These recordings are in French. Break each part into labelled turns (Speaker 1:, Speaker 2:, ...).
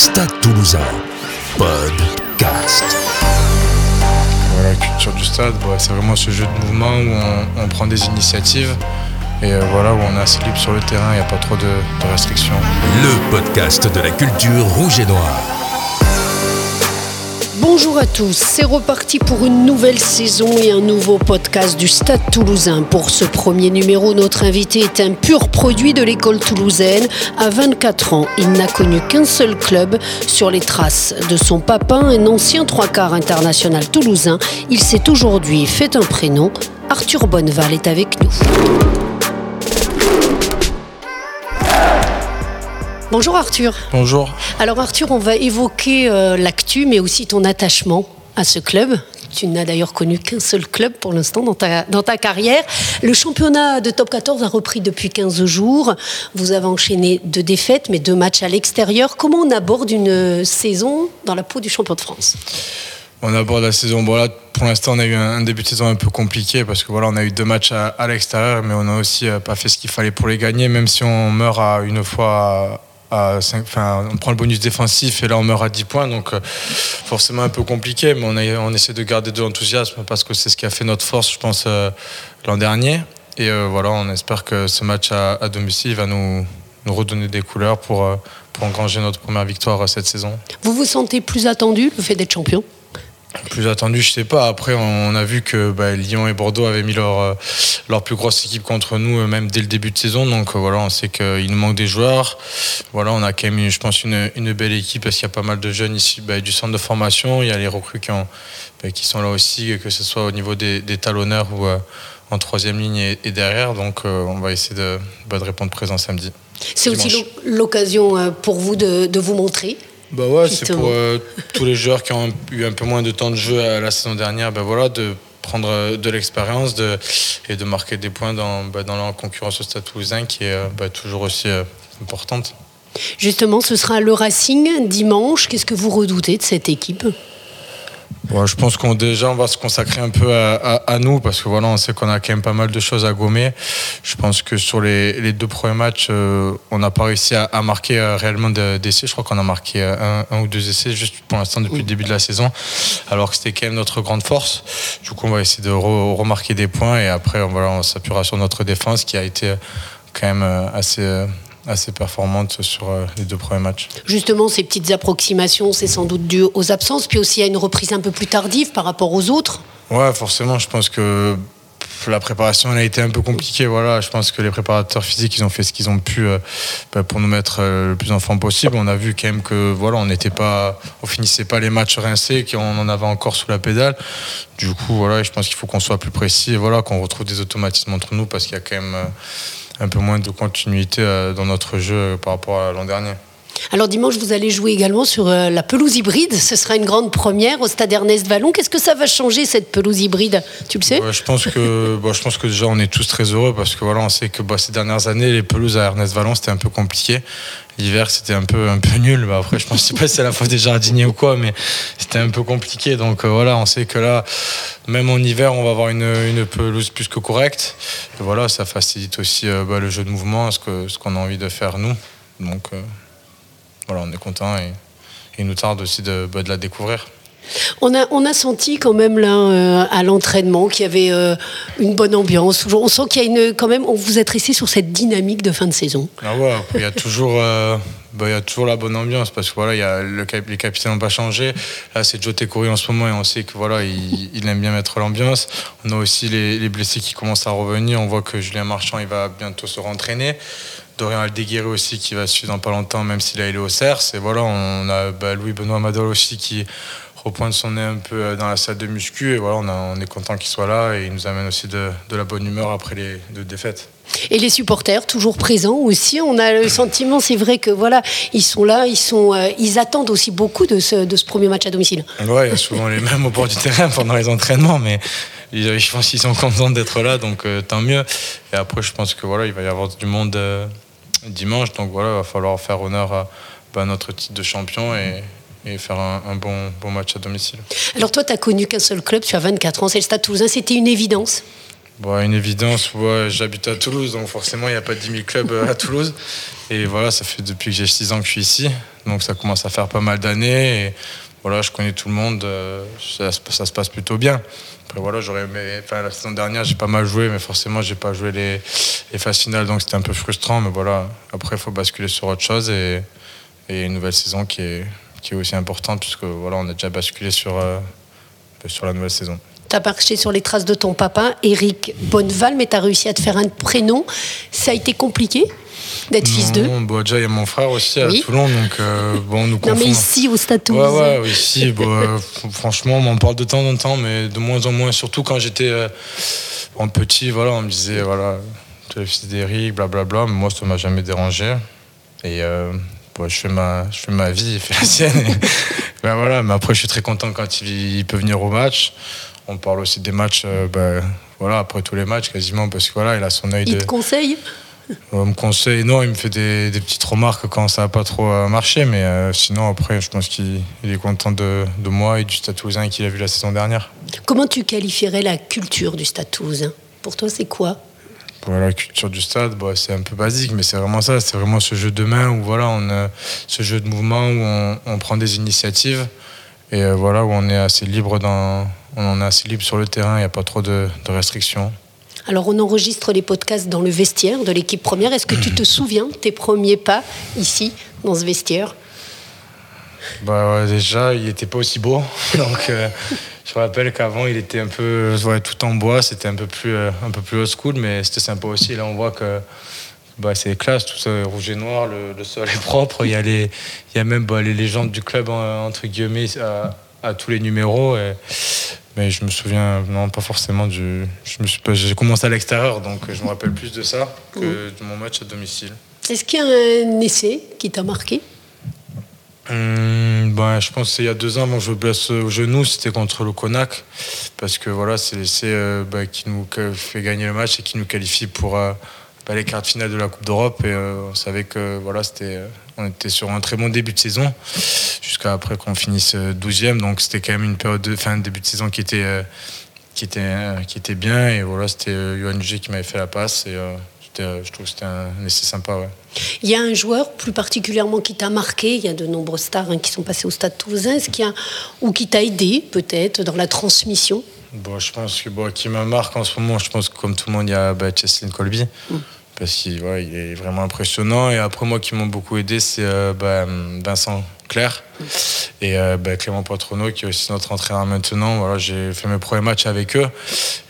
Speaker 1: Stade Toulousain, podcast.
Speaker 2: la culture du stade, bah, c'est vraiment ce jeu de mouvement où on, prend des initiatives et euh, voilà où on est assez libre sur le terrain, il n'y a pas trop de, de restrictions.
Speaker 1: Le podcast de la culture rouge et noire.
Speaker 3: Bonjour à tous, c'est reparti pour une nouvelle saison et un nouveau podcast du Stade toulousain. Pour ce premier numéro, notre invité est un pur produit de l'école toulousaine. À 24 ans, il n'a connu qu'un seul club. Sur les traces de son papa, un ancien trois quarts international toulousain, il s'est aujourd'hui fait un prénom. Arthur Bonneval est avec nous. Bonjour Arthur.
Speaker 2: Bonjour.
Speaker 3: Alors Arthur, on va évoquer euh, l'actu, mais aussi ton attachement à ce club. Tu n'as d'ailleurs connu qu'un seul club pour l'instant dans ta, dans ta carrière. Le championnat de top 14 a repris depuis 15 jours. Vous avez enchaîné deux défaites, mais deux matchs à l'extérieur. Comment on aborde une saison dans la peau du champion de France?
Speaker 2: On aborde la saison. Bon, là, pour l'instant, on a eu un, début de saison un peu compliqué parce que voilà, on a eu deux matchs à, l'extérieur, mais on n'a aussi euh, pas fait ce qu'il fallait pour les gagner, même si on meurt à une fois on prend le bonus défensif et là on meurt à 10 points, donc euh, forcément un peu compliqué, mais on, essaie de garder de l'enthousiasme parce que c'est ce qui a fait notre force, je pense, euh, l'an dernier. Et euh, voilà, on espère que ce match à, domicile va nous, nous, redonner des couleurs pour, pour engranger notre première victoire cette saison.
Speaker 3: Vous vous sentez plus attendu, le fait d'être champion?
Speaker 2: Plus attendu, je sais pas. Après, on a vu que bah, Lyon et Bordeaux avaient mis leur, euh, leur plus grosse équipe contre nous, euh, même dès le début de saison. Donc euh, voilà, on sait qu'il nous manque des joueurs. Voilà, on a quand même, je pense, une, une belle équipe parce qu'il y a pas mal de jeunes ici bah, du centre de formation. Il y a les recrues qui, ont, bah, qui sont là aussi, que ce soit au niveau des, des talonneurs ou en troisième ligne et, derrière. Donc on va essayer de, de répondre présent samedi.
Speaker 3: C'est aussi l'occasion pour vous de, de vous montrer
Speaker 2: bah ouais, c'est pour euh, tous les joueurs qui ont eu un peu moins de temps de jeu à la saison dernière, bah voilà, de prendre euh, de l'expérience de, et de marquer des points dans, bah, dans la concurrence au Stade Toulousain qui est euh, bah, toujours aussi importante.
Speaker 3: Justement, ce sera le Racing dimanche. Qu'est-ce que vous redoutez de cette équipe?
Speaker 2: Je pense qu'on déjà on va se consacrer un peu à, nous parce que voilà on sait qu'on a quand même pas mal de choses à gommer. Je pense que sur les, deux premiers matchs euh, on n'a pas réussi à, marquer euh, réellement d'essais. Je crois qu'on a marqué euh, un, ou deux essais juste pour l'instant depuis le début de la saison, alors que c'était quand même notre grande force. Du coup on va essayer de remarquer des points et après voilà, on s'appuiera sur notre défense qui a été quand même assez assez performante sur euh, les deux premiers matchs.
Speaker 3: Justement, ces petites approximations, c'est sans doute dû aux absences, puis aussi à une reprise un peu plus tardive par rapport aux autres
Speaker 2: Ouais, forcément, je pense que la préparation elle a été un peu compliquée. Voilà, je pense que les préparateurs physiques ils ont fait ce qu'ils ont pu euh, bah, pour nous mettre euh, le plus en forme possible. On a vu quand même que voilà, on n'était pas, on finissait pas les matchs rincés, qu'on en avait encore sous la pédale. Du coup, voilà, je pense qu'il faut qu'on soit plus précis et voilà, qu'on retrouve des automatismes entre nous parce qu'il y a quand même un peu moins de continuité euh, dans notre jeu par rapport à l'an dernier.
Speaker 3: Alors dimanche, vous allez jouer également sur euh, la pelouse hybride. Ce sera une grande première au stade Ernest Vallon. Qu'est-ce que ça va changer cette pelouse hybride? Tu le sais?
Speaker 2: Je pense que je pense que déjà on est tous très heureux parce que voilà, on sait que bah, ces dernières années les pelouses à Ernest Vallon c'était un peu compliqué. L'hiver c'était un peu un peu nul. Bah, après je pense sais pas si c'est la faute des jardiniers ou quoi, mais c'était un peu compliqué. Donc voilà, on sait que là, même en hiver, on va avoir une, pelouse plus que correcte. Et voilà, ça facilite aussi euh, bah, le jeu de mouvement, ce que ce qu'on a envie de faire nous. Donc euh, voilà, on est content et, il nous tarde aussi de, bah, de la découvrir.
Speaker 3: On a, on a senti quand même là euh, à l'entraînement qu'il y avait euh, une bonne ambiance. On sent qu'il y a une quand même. On vous êtes resté sur cette dynamique de fin de saison.
Speaker 2: Ah ouais, il y a toujours. Euh, bah, il y a toujours la bonne ambiance parce que voilà, il y a le, les capitaines n'ont pas changé. Là, c'est Joe Tekouri en ce moment et on sait que voilà, il, aime bien mettre l'ambiance. On a aussi les, les, blessés qui commencent à revenir. On voit que Julien Marchand, il va bientôt se rentraîner. Dorian Aldeguerre aussi qui va suivre dans pas longtemps, même s'il a été au CERS. Et voilà, on a bah, Louis-Benoît Madol aussi qui repointe son nez un peu euh, dans la salle de muscu. Et voilà, on, est content qu'il soit là et il nous amène aussi de, la bonne humeur après les deux défaites.
Speaker 3: Et les supporters toujours présents aussi. On a le sentiment, c'est vrai que voilà, ils sont là, ils sont, euh, ils attendent aussi beaucoup de ce, de ce premier match à domicile.
Speaker 2: Ouais, il y a souvent les mêmes au bord du terrain pendant les entraînements, mais je pense qu'ils sont contents d'être là, donc euh, tant mieux. Et après, je pense que voilà, il va y avoir du monde dimanche. Donc voilà, il va falloir faire honneur à bah, notre titre de champion et, faire un, bon, bon match à domicile.
Speaker 3: Alors toi, tu n'as connu qu'un seul club, tu as 24 ans, c'est le Stade Toulousain, c'était une évidence
Speaker 2: Bon, une évidence, ouais, j'habite à Toulouse, donc forcément, il n'y a pas 10 000 clubs euh, à Toulouse. Et voilà, ça fait depuis que j'ai 6 ans que je suis ici. Donc ça commence à faire pas mal d'années. Et voilà, je connais tout le monde. euh, Ça, se- passe plutôt bien. Après, voilà, j'aurais aimé. Enfin, la saison dernière, j'ai pas mal joué, mais forcément, j'ai pas joué les, les phases finales, donc c'était un peu frustrant. Mais voilà, après, il faut basculer sur autre chose et, et une nouvelle saison qui est, qui est aussi importante, puisque voilà, on a déjà basculé sur, euh, sur la nouvelle saison.
Speaker 3: Tu as marché sur les traces de ton papa, Eric Bonneval, mais tu as réussi à te faire un prénom. Ça a été compliqué d'être fils d'eux
Speaker 2: Non, bon, déjà, il y a mon frère aussi à
Speaker 3: Oui.
Speaker 2: Toulon, donc euh, bon, on nous
Speaker 3: Non,
Speaker 2: confond.
Speaker 3: mais ici, au Stade
Speaker 2: Ouais, ouais, oui, si, bon, euh, franchement, on m'en parle de temps en temps, mais de moins en moins, surtout quand j'étais euh, en petit, voilà, on me disait, voilà, tu es le fils d'Eric, blablabla, mais moi, ça m'a jamais dérangé. Et euh, bon, je, fais ma, je fais ma vie, il fait la sienne. Et, ben voilà, mais après, je suis très content quand il, il peut venir au match. On parle aussi des matchs, euh, ben, voilà, après tous les matchs quasiment, parce que voilà, il a son œil
Speaker 3: Il
Speaker 2: de.
Speaker 3: te conseille
Speaker 2: On me conseille, non, il me fait des, des petites remarques quand ça n'a pas trop euh, marché, mais euh, sinon, après, je pense qu'il il est content de, de moi et du Stade Toulousain qu'il a vu la saison dernière.
Speaker 3: Comment tu qualifierais la culture du Stade Toulousain? Pour toi, c'est quoi?
Speaker 2: Pour la culture du stade, bah, c'est un peu basique, mais c'est vraiment ça, c'est vraiment ce jeu de main où voilà, on a ce jeu de mouvement où on, on prend des initiatives et euh, voilà, où on est assez libre dans, on en est assez libre sur le terrain, il n'y a pas trop de, de restrictions.
Speaker 3: Alors, on enregistre les podcasts dans le vestiaire de l'équipe première. Est-ce que tu te souviens de tes premiers pas ici, dans ce vestiaire?
Speaker 2: Bah ouais, déjà, il était pas aussi beau. Donc, euh, je me rappelle qu'avant, il était un peu ouais, tout en bois. C'était un peu plus, euh, un peu plus old school, mais c'était sympa aussi. Là, on voit que bah, c'est classe, tout ça, rouge et noir. Le, le sol est propre. Il y a les, il y a même bah, les légendes du club en- entre guillemets à, à tous les numéros. et- mais je me souviens, non, pas forcément du. Je me suis pas- j'ai commencé à l'extérieur, donc je me rappelle plus de ça que de mon match à domicile.
Speaker 3: Est-ce qu'il y a un essai qui t'a marqué?
Speaker 2: Hum, ben, je pense que c'est il y a deux ans, que je me blesse au genou, c'était contre le Konak. Parce que voilà, c'est l'essai euh, ben, qui nous fait gagner le match et qui nous qualifie pour euh, ben, les quarts de finale de la Coupe d'Europe. Et euh, on savait que voilà, c'était, euh, on était sur un très bon début de saison, jusqu'à après qu'on finisse euh, 12e. Donc c'était quand même une période de fin de début de saison qui était, euh, qui était, euh, qui était bien. Et voilà, c'était euh, G qui m'avait fait la passe. Et euh, euh, je trouve que c'était un essai sympa. Ouais.
Speaker 3: Il y a un joueur plus particulièrement qui t'a marqué. Il y a de nombreuses stars hein, qui sont passées au Stade Toulousain. Est-ce qu'il y a ou qui t'a aidé peut-être dans la transmission?
Speaker 2: Bon, je pense que bon, qui me marque en ce moment, je pense que comme tout le monde, il y a bah, Cheslin Colby. Parce qu'il ouais, il est vraiment impressionnant. Et après, moi, qui m'ont beaucoup aidé, c'est euh, bah, Vincent Clerc et euh, bah, Clément Poitronneau, qui est aussi notre entraîneur maintenant. Voilà, j'ai fait mes premiers matchs avec eux.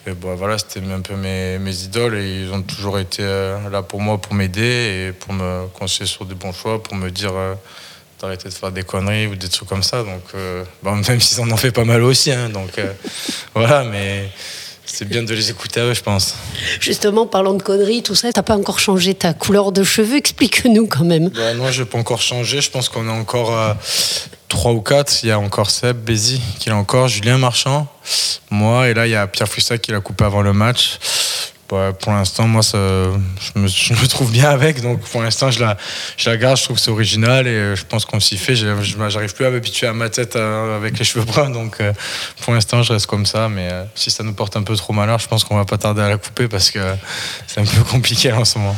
Speaker 2: Et bah, voilà, c'était un peu mes, mes idoles. Et ils ont toujours été euh, là pour moi, pour m'aider et pour me conseiller sur des bons choix, pour me dire. d'arrêter de faire des conneries ou des trucs comme ça. Donc, bon, même s'ils en ont fait pas mal aussi. hein, donc, voilà, mais c'est bien de les écouter à eux, je pense.
Speaker 3: Justement, parlant de conneries, tout ça, t'as pas encore changé ta couleur de cheveux. Explique-nous quand même.
Speaker 2: Bah, non, je n'ai pas encore changé. Je pense qu'on est encore à 3 ou 4. Il y a encore Seb, Bézi qui l'a encore, Julien Marchand, moi, et là, il y a Pierre Fouissac qui l'a coupé avant le match. Bah, pour l'instant, moi, je, me, trouve bien avec. Donc, pour l'instant, je la, garde. Je trouve que c'est original et euh, je pense qu'on s'y fait. J'arrive plus à m'habituer à ma tête euh, avec les cheveux bruns. Donc, euh, pour l'instant, je reste comme ça. Mais si ça nous porte un peu trop malheur, je pense qu'on va pas tarder à la couper parce que c'est un peu compliqué en ce moment.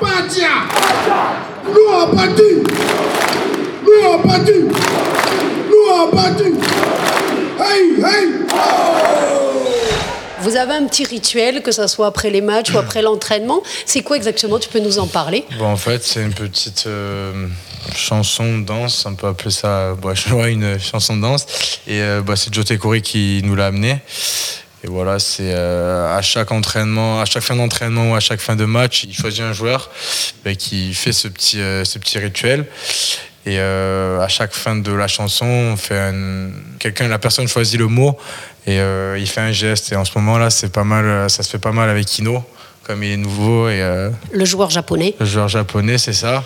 Speaker 4: Nous avons battu! Nous avons battu! Nous avons battu! Hey, hey!
Speaker 3: Vous avez un petit rituel, que ce soit après les matchs ou après l'entraînement. C'est quoi exactement? Tu peux nous en parler?
Speaker 2: Bon, en fait, c'est une petite euh, chanson danse, on peut appeler ça bah, je vois une chanson de danse. Et euh, bah, c'est Joe Tekori qui nous l'a amené. Et voilà, c'est euh, à chaque entraînement, à chaque fin d'entraînement ou à chaque fin de match, il choisit un joueur bah, qui fait ce petit, euh, ce petit rituel. Et euh, à chaque fin de la chanson, on fait un... quelqu'un, la personne choisit le mot et il fait un geste. Et en ce moment-là, c'est pas mal, ça se fait pas mal avec Kino, comme il est nouveau et
Speaker 3: Le joueur japonais.
Speaker 2: le joueur japonais, c'est ça.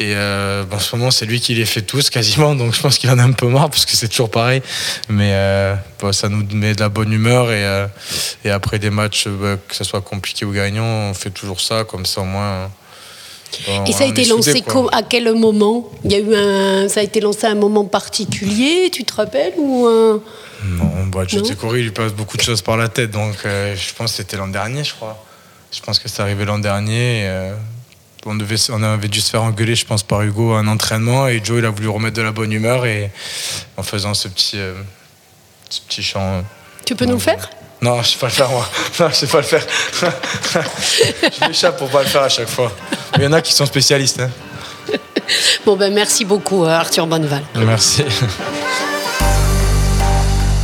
Speaker 2: Et euh, ben, en ce moment, c'est lui qui les fait tous quasiment, donc je pense qu'il en a un peu marre parce que c'est toujours pareil. Mais euh, bon, ça nous met de la bonne humeur et, euh, et après des matchs, euh, que ce soit compliqué ou gagnant, on fait toujours ça, comme ça au moins
Speaker 3: Et ça a été lancé à quel moment? Il y a eu un, ça a été lancé à un moment particulier, tu te rappelles ou
Speaker 2: Non, bah, José Corey, il lui passe beaucoup de choses par la tête, donc euh, je pense que c'était l'an dernier, je crois. Je pense que c'est arrivé l'an dernier. Euh, on, devait, on avait dû se faire engueuler, je pense, par Hugo à un entraînement, et Joe, il a voulu remettre de la bonne humeur, et en faisant ce petit, euh, ce petit chant.
Speaker 3: Tu peux nous le faire?
Speaker 2: Non, je sais pas le faire moi. Non, je sais pas le faire. je m'échappe pour pas le faire à chaque fois. Il y en a qui sont spécialistes. Hein.
Speaker 3: Bon ben merci beaucoup euh, Arthur Bonneval.
Speaker 2: Merci.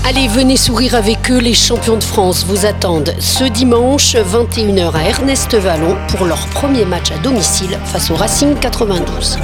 Speaker 3: Allez, venez sourire avec eux. Les champions de France vous attendent ce dimanche 21h à Ernest Vallon pour leur premier match à domicile face au Racing 92.